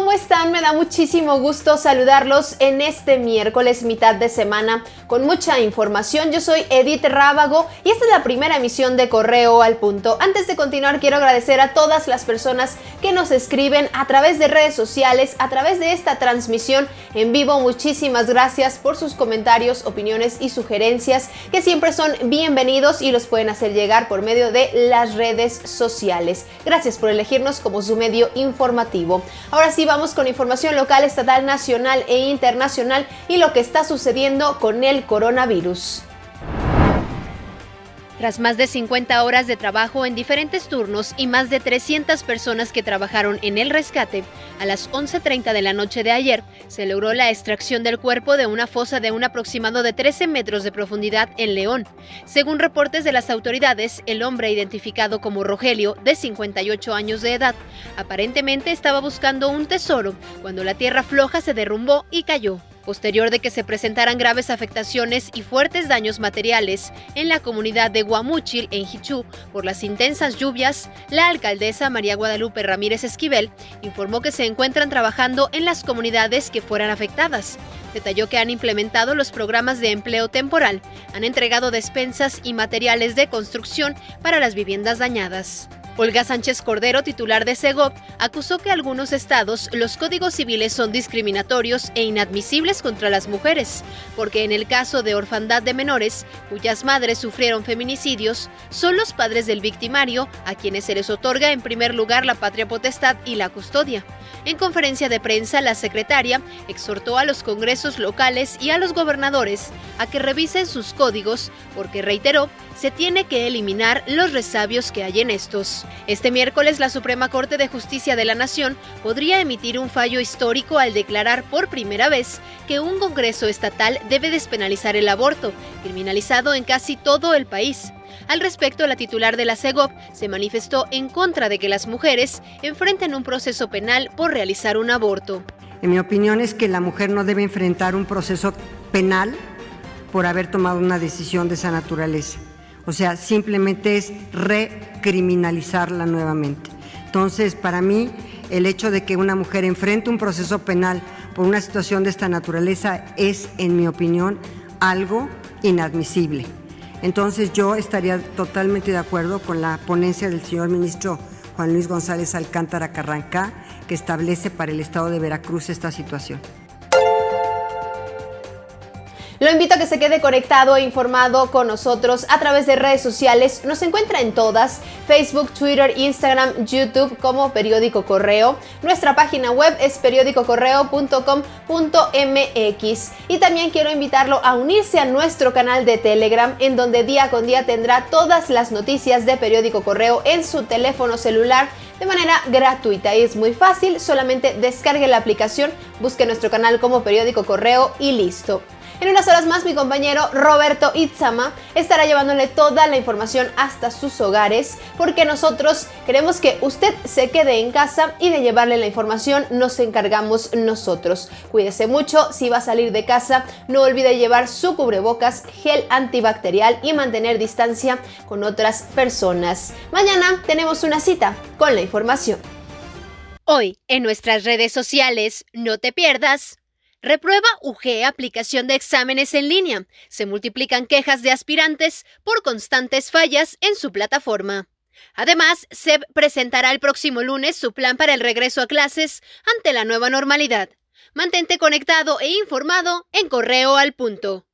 ¿cómo están? Me da muchísimo gusto saludarlos en este miércoles mitad de semana con mucha información. Yo soy Edith Rábago y esta es la primera emisión de Correo al Punto. Antes de continuar quiero agradecer a todas las personas que nos escriben a través de redes sociales, a través de esta transmisión en vivo. Muchísimas gracias por sus comentarios, opiniones y sugerencias que siempre son bienvenidos y los pueden hacer llegar por medio de las redes sociales. Gracias por elegirnos como su medio informativo. Ahora sí vamos con información local, estatal, nacional e internacional y lo que está sucediendo con el coronavirus. Tras más de 50 horas de trabajo en diferentes turnos y más de 300 personas que trabajaron en el rescate, a las 11.30 de la noche de ayer se logró la extracción del cuerpo de una fosa de un aproximado de 13 metros de profundidad en León. Según reportes de las autoridades, el hombre identificado como Rogelio, de 58 años de edad, aparentemente estaba buscando un tesoro cuando la tierra floja se derrumbó y cayó. Posterior de que se presentaran graves afectaciones y fuertes daños materiales en la comunidad de Guamúchil, en Hichú, por las intensas lluvias, la alcaldesa María Guadalupe Ramírez Esquivel informó que se encuentran trabajando en las comunidades que fueran afectadas. Detalló que han implementado los programas de empleo temporal, han entregado despensas y materiales de construcción para las viviendas dañadas. Olga Sánchez Cordero, titular de SEGOP, acusó que algunos estados los códigos civiles son discriminatorios e inadmisibles contra las mujeres, porque en el caso de orfandad de menores, cuyas madres sufrieron feminicidios, son los padres del victimario a quienes se les otorga en primer lugar la patria potestad y la custodia. En conferencia de prensa, la secretaria exhortó a los congresos locales y a los gobernadores a que revisen sus códigos, porque reiteró, se tiene que eliminar los resabios que hay en estos. Este miércoles la Suprema Corte de Justicia de la Nación podría emitir un fallo histórico al declarar por primera vez que un Congreso estatal debe despenalizar el aborto, criminalizado en casi todo el país. Al respecto, la titular de la CEGOP se manifestó en contra de que las mujeres enfrenten un proceso penal por realizar un aborto. En mi opinión es que la mujer no debe enfrentar un proceso penal por haber tomado una decisión de esa naturaleza. O sea, simplemente es recriminalizarla nuevamente. Entonces, para mí, el hecho de que una mujer enfrente un proceso penal por una situación de esta naturaleza es, en mi opinión, algo inadmisible. Entonces, yo estaría totalmente de acuerdo con la ponencia del señor ministro Juan Luis González Alcántara Carrancá, que establece para el Estado de Veracruz esta situación. Lo invito a que se quede conectado e informado con nosotros a través de redes sociales. Nos encuentra en todas, Facebook, Twitter, Instagram, YouTube como Periódico Correo. Nuestra página web es periódicocorreo.com.mx. Y también quiero invitarlo a unirse a nuestro canal de Telegram, en donde día con día tendrá todas las noticias de Periódico Correo en su teléfono celular de manera gratuita y es muy fácil, solamente descargue la aplicación, busque nuestro canal como Periódico Correo y listo. En unas horas más mi compañero Roberto Itzama estará llevándole toda la información hasta sus hogares porque nosotros queremos que usted se quede en casa y de llevarle la información nos encargamos nosotros. Cuídese mucho, si va a salir de casa no olvide llevar su cubrebocas, gel antibacterial y mantener distancia con otras personas. Mañana tenemos una cita con la información. Hoy, en nuestras redes sociales, no te pierdas Reprueba UG aplicación de exámenes en línea. Se multiplican quejas de aspirantes por constantes fallas en su plataforma. Además, SEB presentará el próximo lunes su plan para el regreso a clases ante la nueva normalidad. Mantente conectado e informado en Correo al Punto.